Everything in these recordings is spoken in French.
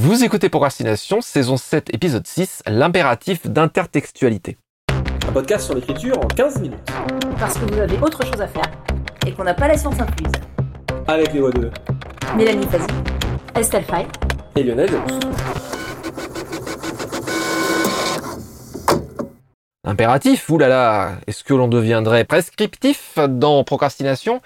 Vous écoutez Procrastination, saison 7, épisode 6, l'impératif d'intertextualité. Un podcast sur l'écriture en 15 minutes. Parce que vous avez autre chose à faire et qu'on n'a pas la science incluse. Avec les voix de Mélanie Fazi, Estelle Fay et Lionel. Impératif, oulala, est-ce que l'on deviendrait prescriptif dans Procrastination?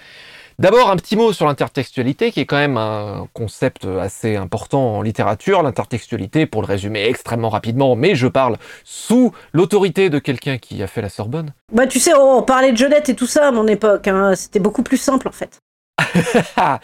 D'abord, un petit mot sur l'intertextualité, qui est quand même un concept assez important en littérature. L'intertextualité, pour le résumer extrêmement rapidement, mais je parle sous l'autorité de quelqu'un qui a fait la Sorbonne. Bah tu sais, on parlait de Jeunette et tout ça à mon époque, hein. c'était beaucoup plus simple en fait.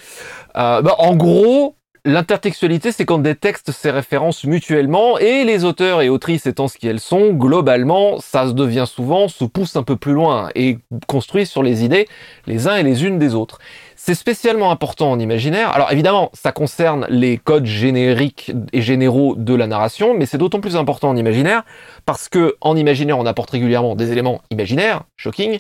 Euh, bah, en gros, L'intertextualité, c'est quand des textes se référencent mutuellement et les auteurs et autrices étant ce qu'elles sont, globalement, ça se devient souvent, se pousse un peu plus loin et construit sur les idées les uns et les unes des autres. C'est spécialement important en imaginaire. Alors évidemment, ça concerne les codes génériques et généraux de la narration, mais c'est d'autant plus important en imaginaire parce que en imaginaire, on apporte régulièrement des éléments imaginaires, shocking,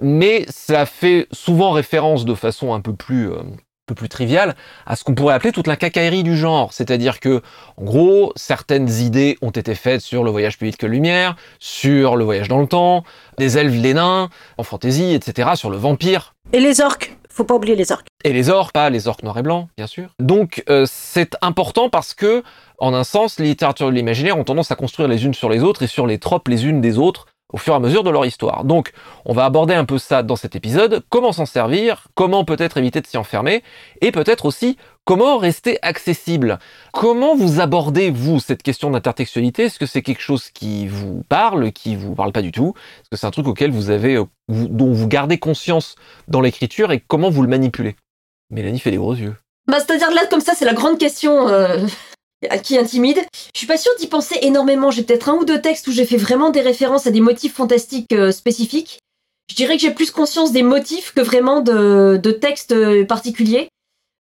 mais ça fait souvent référence de façon un peu plus euh, peu plus trivial, à ce qu'on pourrait appeler toute la cacaillerie du genre. C'est-à-dire que, en gros, certaines idées ont été faites sur le voyage plus vite que la lumière, sur le voyage dans le temps, des elfes, les nains, en fantaisie, etc., sur le vampire. Et les orques faut pas oublier les orques. Et les orques, pas les orques noirs et blancs, bien sûr. Donc euh, c'est important parce que, en un sens, les littératures de l'imaginaire ont tendance à construire les unes sur les autres et sur les tropes les unes des autres au fur et à mesure de leur histoire. Donc, on va aborder un peu ça dans cet épisode, comment s'en servir, comment peut-être éviter de s'y enfermer, et peut-être aussi comment rester accessible. Comment vous abordez, vous, cette question d'intertextualité? Est-ce que c'est quelque chose qui vous parle, qui vous parle pas du tout? Est-ce que c'est un truc auquel vous avez, euh, dont vous gardez conscience dans l'écriture et comment vous le manipulez? Mélanie fait des gros yeux. Bah, c'est-à-dire là, comme ça, c'est la grande question. Euh, qui intimide. Je suis pas sûre d'y penser énormément. J'ai peut-être un ou deux textes où j'ai fait vraiment des références à des motifs fantastiques euh, spécifiques. Je dirais que j'ai plus conscience des motifs que vraiment de, de textes euh, particuliers.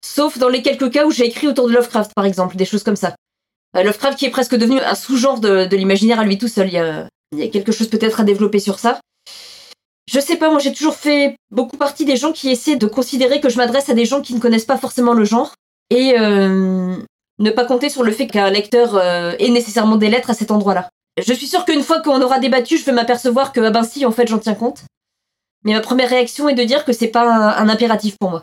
Sauf dans les quelques cas où j'ai écrit autour de Lovecraft, par exemple, des choses comme ça. Euh, Lovecraft qui est presque devenu un sous-genre de, de l'imaginaire à lui tout seul. Il y a, quelque chose peut-être à développer sur ça. Je sais pas, moi j'ai toujours fait beaucoup partie des gens qui essaient de considérer que je m'adresse à des gens qui ne connaissent pas forcément le genre. Et ne pas compter sur le fait qu'un lecteur euh, ait nécessairement des lettres à cet endroit-là. Je suis sûre qu'une fois qu'on aura débattu, je vais m'apercevoir que, ah ben si, en fait, j'en tiens compte. Mais ma première réaction est de dire que c'est pas un, impératif pour moi.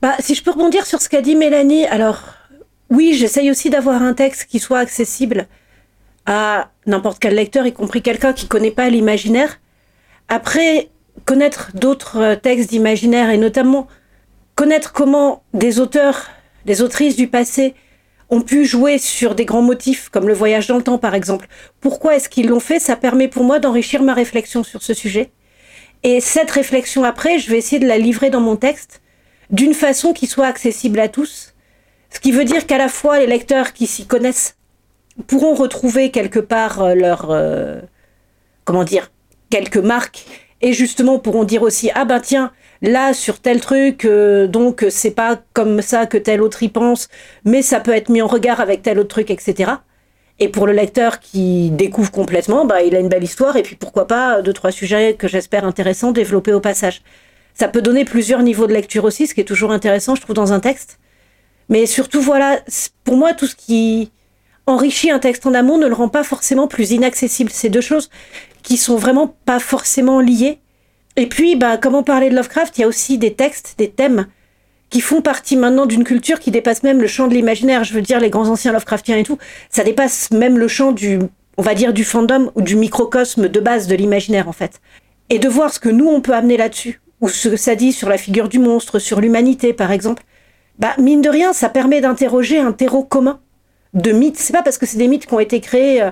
Bah, si je peux rebondir sur ce qu'a dit Mélanie, alors, oui, j'essaye aussi d'avoir un texte qui soit accessible à n'importe quel lecteur, y compris quelqu'un qui connaît pas l'imaginaire. Après, connaître d'autres textes d'imaginaire et notamment connaître comment des auteurs, des autrices du passé ont pu jouer sur des grands motifs, comme le voyage dans le temps par exemple. Pourquoi est-ce qu'ils l'ont fait? Ça permet pour moi d'enrichir ma réflexion sur ce sujet. Et cette réflexion après, je vais essayer de la livrer dans mon texte d'une façon qui soit accessible à tous. Ce qui veut dire qu'à la fois les lecteurs qui s'y connaissent pourront retrouver quelque part euh, leur... Euh, comment dire quelques marques et justement pourront dire aussi ah ben tiens là sur tel truc, euh, donc c'est pas comme ça que tel autre y pense, mais ça peut être mis en regard avec tel autre truc, etc. Et pour le lecteur qui découvre complètement, bah, il a une belle histoire, et puis pourquoi pas deux, trois sujets que j'espère intéressants développés au passage. Ça peut donner plusieurs niveaux de lecture aussi, ce qui est toujours intéressant, je trouve, dans un texte. Mais surtout, voilà, pour moi, tout ce qui enrichit un texte en amont ne le rend pas forcément plus inaccessible. C'est deux choses qui sont vraiment pas forcément liées, et puis, bah, comme on parlait de Lovecraft, il y a aussi des textes, des thèmes qui font partie maintenant d'une culture qui dépasse même le champ de l'imaginaire. Je veux dire, les grands anciens Lovecraftiens et tout, ça dépasse même le champ du, on va dire, du fandom ou du microcosme de base de l'imaginaire, en fait. Et de voir ce que nous, on peut amener là-dessus, ou ce que ça dit sur la figure du monstre, sur l'humanité, par exemple, bah, mine de rien, ça permet d'interroger un terreau commun de mythes. C'est pas parce que c'est des mythes qui ont été créés euh,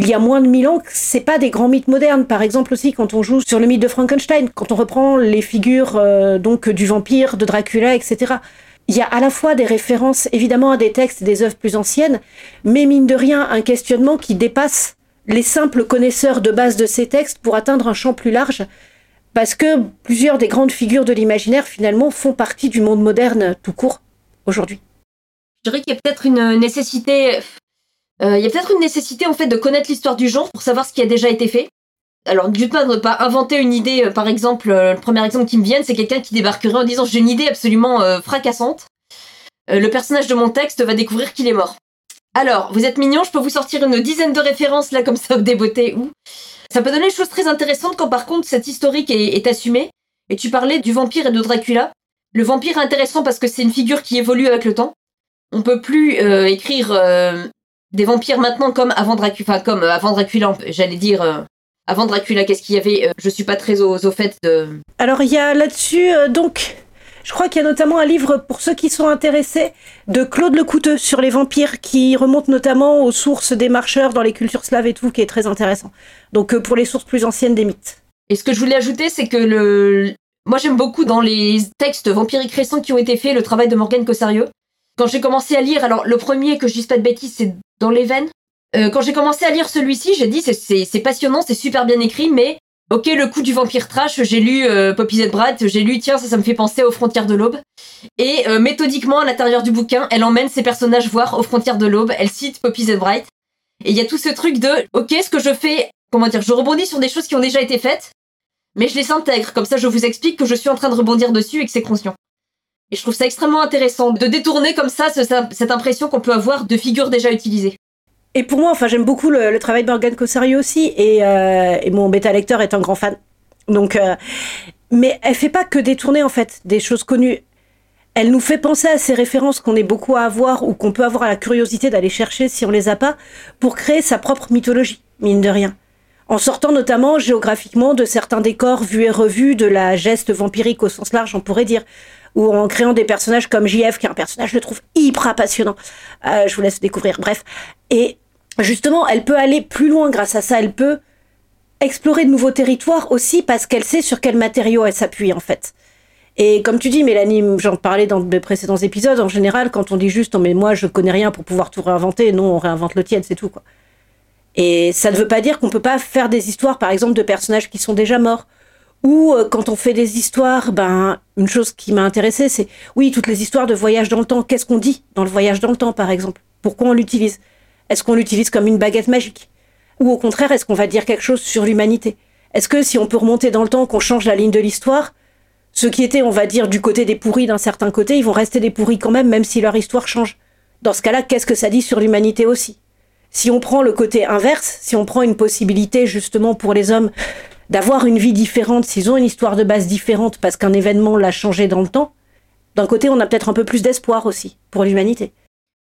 il y a moins de mille ans, c'est pas des grands mythes modernes. Par exemple aussi, quand on joue sur le mythe de Frankenstein, quand on reprend les figures euh, donc du vampire, de Dracula, etc. Il y a à la fois des références évidemment à des textes, des œuvres plus anciennes, mais mine de rien un questionnement qui dépasse les simples connaisseurs de base de ces textes pour atteindre un champ plus large, parce que plusieurs des grandes figures de l'imaginaire finalement font partie du monde moderne tout court aujourd'hui. Je dirais qu'il y a peut-être une nécessité euh, il y a peut-être une nécessité en fait de connaître l'histoire du genre pour savoir ce qui a déjà été fait. Alors d'une part, ne pas inventer une idée, euh, par exemple, euh, le premier exemple qui me vient, c'est quelqu'un qui débarquerait en disant j'ai une idée absolument fracassante. le personnage de mon texte va découvrir qu'il est mort. Alors, vous êtes mignon, je peux vous sortir une dizaine de références là comme ça au débeauté ou. Ça peut donner des choses très intéressantes quand par contre cette historique est, assumée. Et tu parlais du vampire et de Dracula. Le vampire est intéressant parce que c'est une figure qui évolue avec le temps. On peut plus écrire des vampires maintenant comme avant Dracula, enfin comme euh, avant Dracula, j'allais dire euh, avant Dracula. Qu'est-ce qu'il y avait euh, Je suis pas très au, au fait de. Alors il y a là-dessus euh, donc, je crois qu'il y a notamment un livre pour ceux qui sont intéressés de Claude Lecouteux sur les vampires qui remonte notamment aux sources des marcheurs dans les cultures slaves et tout, qui est très intéressant. Donc euh, pour les sources plus anciennes des mythes. Et ce que je voulais ajouter, c'est que le, moi j'aime beaucoup dans les textes vampiriques récents qui ont été faits le travail de Morgane Cossario. Quand j'ai commencé à lire, alors le premier que je dise pas de bêtises, c'est dans les veines. Euh, quand j'ai commencé à lire celui-ci, j'ai dit c'est- passionnant, c'est super bien écrit, mais ok le coup du vampire trash, j'ai lu euh, Poppy Z. Brad, j'ai lu tiens ça ça me fait penser aux frontières de l'aube. Et euh, méthodiquement à l'intérieur du bouquin, elle emmène ses personnages voir aux frontières de l'aube, elle cite Poppy Z. Bright. Et il y a tout ce truc de ok ce que je fais, comment dire, je rebondis sur des choses qui ont déjà été faites, mais je les intègre, comme ça je vous explique que je suis en train de rebondir dessus et que c'est conscient. Et je trouve ça extrêmement intéressant de détourner comme ça ce- cette impression qu'on peut avoir de figures déjà utilisées. Et pour moi, enfin, j'aime beaucoup le, le travail de Morgane Cossario aussi, et, euh, et mon bêta lecteur est un grand fan. Donc, euh, mais elle fait pas que détourner en fait des choses connues. Elle nous fait penser à ces références qu'on est beaucoup à avoir ou qu'on peut avoir la curiosité d'aller chercher si on les a pas, pour créer sa propre mythologie, mine de rien. En sortant notamment géographiquement de certains décors vus et revus, de la geste vampirique au sens large, on pourrait dire, ou en créant des personnages comme JF, qui est un personnage, je le trouve hyper passionnant. Euh, je vous laisse découvrir. Bref, et justement, elle peut aller plus loin grâce à ça. Elle peut explorer de nouveaux territoires aussi parce qu'elle sait sur quel matériau elle s'appuie en fait. Et comme tu dis, Mélanie, j'en parlais dans de précédents épisodes, en général, quand on dit juste, non mais moi je connais rien pour pouvoir tout réinventer, non, on réinvente le tiède, c'est tout quoi. Et ça ne veut pas dire qu'on peut pas faire des histoires, par exemple, de personnages qui sont déjà morts. Ou euh, quand on fait des histoires, ben une chose qui m'a intéressée, c'est oui toutes les histoires de voyage dans le temps. Qu'est-ce qu'on dit dans le voyage dans le temps, par exemple? Pourquoi on l'utilise? Est-ce qu'on l'utilise comme une baguette magique? Ou au contraire, est-ce qu'on va dire quelque chose sur l'humanité? Est-ce que si on peut remonter dans le temps, qu'on change la ligne de l'histoire, ceux qui étaient, on va dire, du côté des pourris d'un certain côté, ils vont rester des pourris quand même, même si leur histoire change? Dans ce cas-là, qu'est-ce que ça dit sur l'humanité aussi? Si on prend le côté inverse, si on prend une possibilité justement pour les hommes d'avoir une vie différente, s'ils ont une histoire de base différente parce qu'un événement l'a changé dans le temps, d'un côté, on a peut-être un peu plus d'espoir aussi pour l'humanité.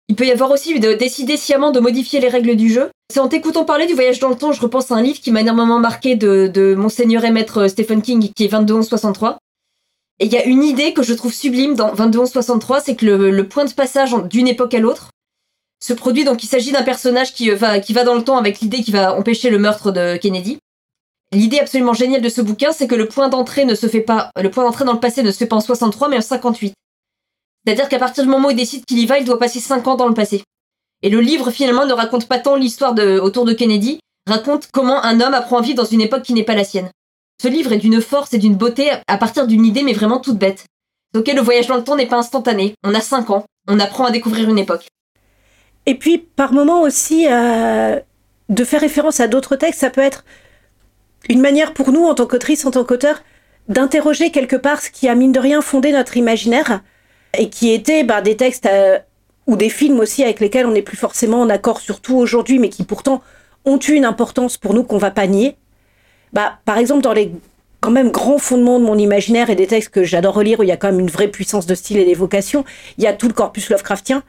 Il peut y avoir aussi de décider sciemment de modifier les règles du jeu. C'est en t'écoutant parler du voyage dans le temps, je repense à un livre qui m'a énormément marqué de, de Monseigneur et Maître Stephen King, qui est 221163. Et il y a une idée que je trouve sublime dans 221163, c'est que le, point de passage d'une époque à l'autre se produit, donc il s'agit d'un personnage qui euh, va, qui va dans le temps avec l'idée qui va empêcher le meurtre de Kennedy. L'idée absolument géniale de ce bouquin, c'est que le point d'entrée ne se fait pas, le point d'entrée dans le passé ne se fait pas en 63, mais en 58. C'est-à-dire qu'à partir du moment où il décide qu'il y va, il doit passer 5 ans dans le passé. Et le livre, finalement, ne raconte pas tant l'histoire autour de Kennedy, raconte comment un homme apprend à vivre dans une époque qui n'est pas la sienne. Ce livre est d'une force et d'une beauté à partir d'une idée, mais vraiment toute bête. Ok, le voyage dans le temps n'est pas instantané. On a 5 ans. On apprend à découvrir une époque. Et puis, par moment aussi, euh, de faire référence à d'autres textes, ça peut être une manière pour nous, en tant qu'autrice, en tant qu'auteur, d'interroger quelque part ce qui a, mine de rien, fondé notre imaginaire, et qui était bah, des textes euh, ou des films aussi avec lesquels on n'est plus forcément en accord, surtout aujourd'hui, mais qui pourtant ont eu une importance pour nous qu'on va pas nier. Bah, par exemple, dans les quand même grands fondements de mon imaginaire et des textes que j'adore relire, où il y a quand même une vraie puissance de style et d'évocation, il y a tout le corpus Lovecraftien.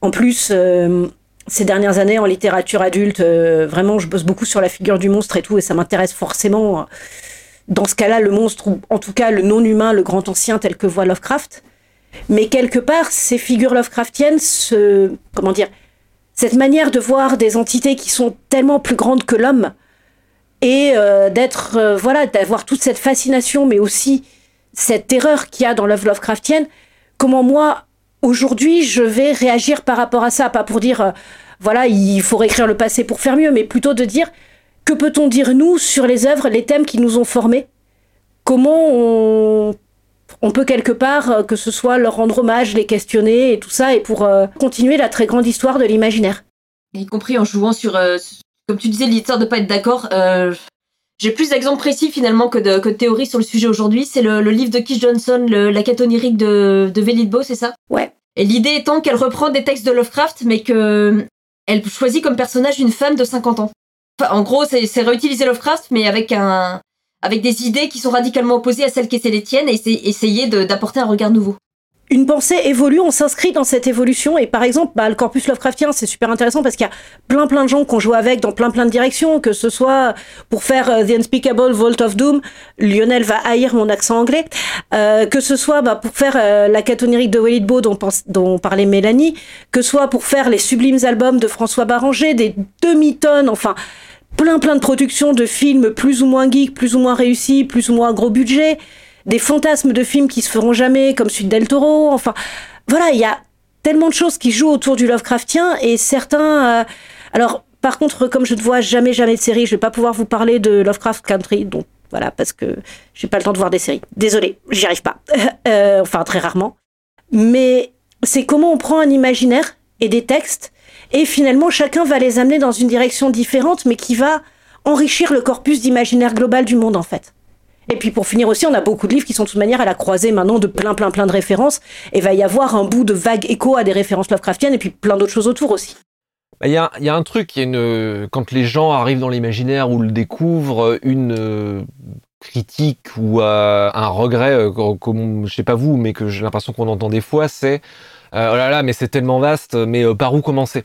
En plus, euh, ces dernières années en littérature adulte, euh, vraiment, je bosse beaucoup sur la figure du monstre et tout, et ça m'intéresse forcément. Dans ce cas-là, le monstre, ou en tout cas le non-humain, le grand ancien tel que voit Lovecraft. Mais quelque part, ces figures Lovecraftiennes, ce, comment dire, cette manière de voir des entités qui sont tellement plus grandes que l'homme, et euh, d'être, euh, voilà, d'avoir toute cette fascination, mais aussi cette terreur qu'il y a dans l'œuvre Lovecraftienne, comment moi, aujourd'hui, je vais réagir par rapport à ça, pas pour dire, euh, voilà, il faut réécrire le passé pour faire mieux, mais plutôt de dire, que peut-on dire, nous, sur les œuvres, les thèmes qui nous ont formés? Comment on, peut quelque part, euh, que ce soit leur rendre hommage, les questionner et tout ça, et pour euh, continuer la très grande histoire de l'imaginaire? Y compris en jouant sur, comme tu disais, l'histoire de pas être d'accord. Euh, j'ai plus d'exemples précis finalement que de, que de théories sur le sujet aujourd'hui. C'est le, le livre de Keith Johnson, le- La quête onirique de, de c'est ça? Ouais. Et l'idée étant qu'elle reprend des textes de Lovecraft, mais que elle choisit comme personnage une femme de 50 ans. Enfin, en gros, c'est c'est réutiliser Lovecraft, mais avec un avec des idées qui sont radicalement opposées à celles qui étaient les tiennes et essayer- essayer de- d'apporter un regard nouveau. Une pensée évolue, on s'inscrit dans cette évolution. Et par exemple, bah, le corpus Lovecraftien, c'est super intéressant parce qu'il y a plein plein de gens qu'on joue avec dans plein plein de directions, que ce soit pour faire euh, The Unspeakable Vault of Doom, Lionel va haïr mon accent anglais, euh, que ce soit bah, pour faire euh, la catonérique de Walid Beau dont, pense- dont parlait Mélanie, que ce soit pour faire les sublimes albums de François Barranger, des demi-tonnes, enfin plein plein de productions de films plus ou moins geeks, plus ou moins réussis, plus ou moins gros budget, des fantasmes de films qui se feront jamais, comme celui de Del Toro. Enfin, voilà, il y a tellement de choses qui jouent autour du Lovecraftien et certains. euh, alors, par contre, comme je ne vois jamais jamais de série, je vais pas pouvoir vous parler de Lovecraft Country, donc voilà, parce que j'ai pas le temps de voir des séries. Désolée, j'y arrive pas. Euh, enfin, très rarement. Mais c'est comment on prend un imaginaire et des textes et finalement chacun va les amener dans une direction différente, mais qui va enrichir le corpus d'imaginaire global du monde en fait. Et puis pour finir aussi, on a beaucoup de livres qui sont de toute manière à la croisée maintenant de plein plein plein de références. Et va y avoir un bout de vague écho à des références Lovecraftiennes et puis plein d'autres choses autour aussi. Bah, Il y, a, un truc, y a une, quand les gens arrivent dans l'imaginaire ou le découvrent, une euh, critique ou euh, un regret, euh, comme- je sais pas vous, mais que j'ai l'impression qu'on entend des fois, c'est euh, oh là là, mais c'est tellement vaste, mais euh, par où commencer?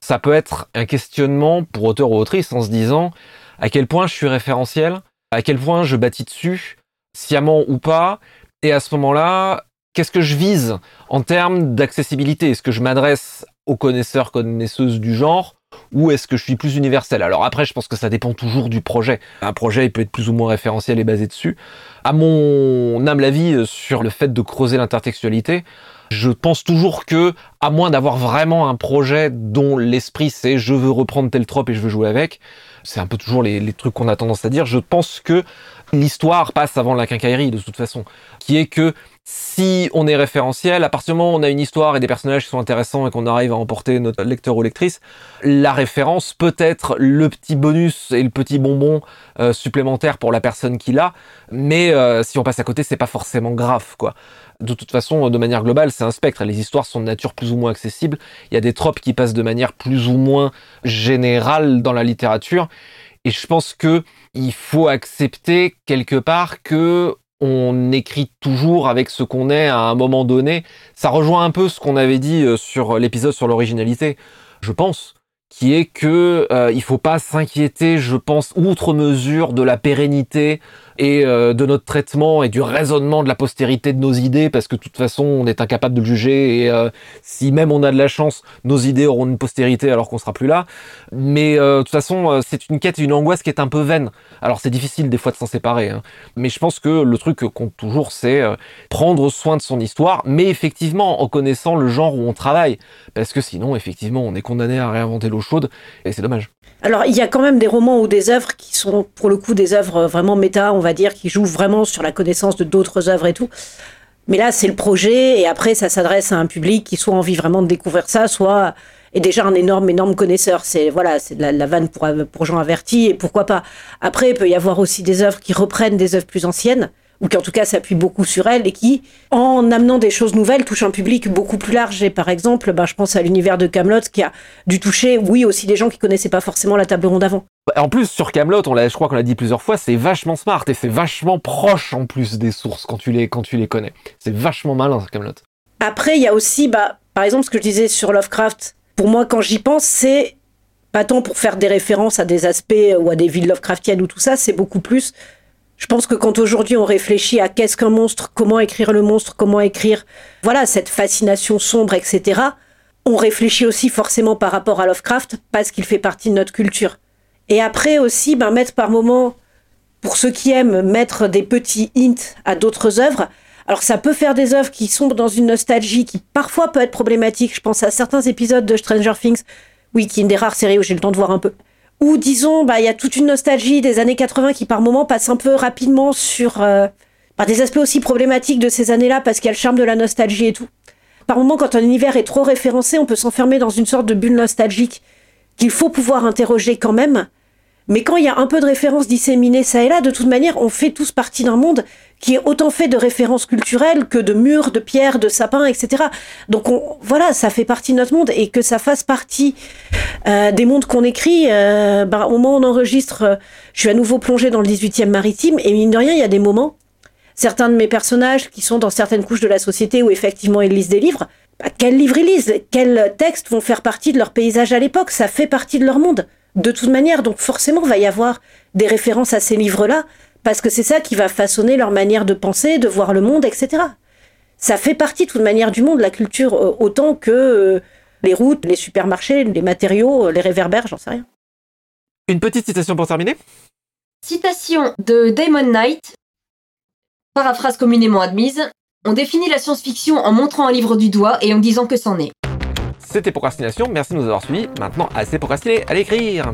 Ça peut être un questionnement pour auteur ou autrice en se disant à quel point je suis référentiel, à quel point je bâtis dessus, sciemment ou pas, et à ce moment-là, qu'est-ce que je vise en termes d'accessibilité? Est-ce que je m'adresse aux connaisseurs, connaisseuses du genre ou est-ce que je suis plus universel? Alors après, je pense que ça dépend toujours du projet. Un projet, il peut être plus ou moins référentiel et basé dessus. À mon âme l'avis euh, sur le fait de creuser l'intertextualité, je pense toujours que, à moins d'avoir vraiment un projet dont l'esprit c'est je veux reprendre tel trope et je veux jouer avec, c'est un peu toujours les, trucs qu'on a tendance à dire, je pense que l'histoire passe avant la quincaillerie de toute façon. Qui est que si on est référentiel, à partir du moment où on a une histoire et des personnages qui sont intéressants et qu'on arrive à emporter notre lecteur ou lectrice, la référence peut être le petit bonus et le petit bonbon euh, supplémentaire pour la personne qui l'a, mais euh, si on passe à côté, c'est pas forcément grave, quoi. De toute façon, de manière globale, c'est un spectre. Les histoires sont de nature plus ou moins accessible. Il y a des tropes qui passent de manière plus ou moins générale dans la littérature. Et je pense que il faut accepter quelque part que on écrit toujours avec ce qu'on est à un moment donné. Ça rejoint un peu ce qu'on avait dit euh, sur l'épisode sur l'originalité, je pense, qui est que euh, il faut pas s'inquiéter, je pense, outre mesure de la pérennité et euh, de notre traitement et du raisonnement de la postérité de nos idées, parce que de toute façon, on est incapable de le juger et euh, si même on a de la chance, nos idées auront une postérité alors qu'on sera plus là. Mais euh, de toute façon, c'est une quête et une angoisse qui est un peu vaine. Alors c'est difficile des fois de s'en séparer, hein. mais je pense que le truc compte toujours, c'est prendre soin de son histoire, mais effectivement en connaissant le genre où on travaille, parce que sinon, effectivement, on est condamné à réinventer l'eau chaude et c'est dommage. Alors, il y a quand même des romans ou des œuvres qui sont, pour le coup, des œuvres vraiment méta, on va dire, qui jouent vraiment sur la connaissance de d'autres œuvres et tout. Mais là, c'est le projet, et après, ça s'adresse à un public qui soit envie vraiment de découvrir ça, soit est déjà un énorme, énorme connaisseur. C'est voilà, c'est de la, vanne pour, pour gens avertis, et pourquoi pas. Après, il peut y avoir aussi des œuvres qui reprennent des œuvres plus anciennes, ou qui en tout cas s'appuient beaucoup sur elles, et qui, en amenant des choses nouvelles, touchent un public beaucoup plus large. Et par exemple, ben, je pense à l'univers de Camelot, qui a dû toucher, oui, aussi des gens qui connaissaient pas forcément la table ronde avant. En plus, sur Camelot, on l'a, je crois qu'on l'a dit plusieurs fois, c'est vachement smart et c'est vachement proche en plus des sources quand tu les, quand tu les connais. C'est vachement malin, Camelot. Après, il y a aussi, bah, par exemple, ce que je disais sur Lovecraft. Pour moi, quand j'y pense, c'est pas tant pour faire des références à des aspects ou à des villes Lovecraftiennes ou tout ça, c'est beaucoup plus. Je pense que quand aujourd'hui on réfléchit à qu'est-ce qu'un monstre, comment écrire le monstre, comment écrire, voilà, cette fascination sombre, etc., on réfléchit aussi forcément par rapport à Lovecraft parce qu'il fait partie de notre culture. Et après aussi, ben, mettre par moment, pour ceux qui aiment, mettre des petits hints à d'autres œuvres. Alors ça peut faire des œuvres qui sont dans une nostalgie qui parfois peut être problématique. Je pense à certains épisodes de Stranger Things, oui, qui est une des rares séries où j'ai le temps de voir un peu. Ou disons, bah il y a toute une nostalgie des années 80 qui par moment passe un peu rapidement sur euh, bah, des aspects aussi problématiques de ces années-là parce qu'il y a le charme de la nostalgie et tout. Par moment, quand un univers est trop référencé, on peut s'enfermer dans une sorte de bulle nostalgique qu'il faut pouvoir interroger quand même, Mais quand il y a un peu de références disséminées ça et là, de toute manière, on fait tous partie d'un monde qui est autant fait de références culturelles que de murs, de pierres, de sapins, etc. Donc voilà, ça fait partie de notre monde et que ça fasse partie euh, des mondes qu'on écrit. Euh, bah, au moment où on enregistre, euh, je suis à nouveau plongée dans le 18e maritime et mine de rien, il y a des moments, certains de mes personnages qui sont dans certaines couches de la société où effectivement ils lisent des livres, bah, quels livres ils lisent Quels textes vont faire partie de leur paysage à l'époque Ça fait partie de leur monde. De toute manière, donc forcément, il va y avoir des références à ces livres-là parce que c'est ça qui va façonner leur manière de penser, de voir le monde, etc. Ça fait partie de toute manière du monde, la culture, euh, autant que euh, les routes, les supermarchés, les matériaux, euh, les réverbères, j'en sais rien. Une petite citation pour terminer Citation de Damon Knight, paraphrase communément admise. On définit la science-fiction en montrant un livre du doigt et en disant que c'en est. C'était Procrastination, merci de nous avoir suivis. Maintenant, assez procrastiné, allez écrire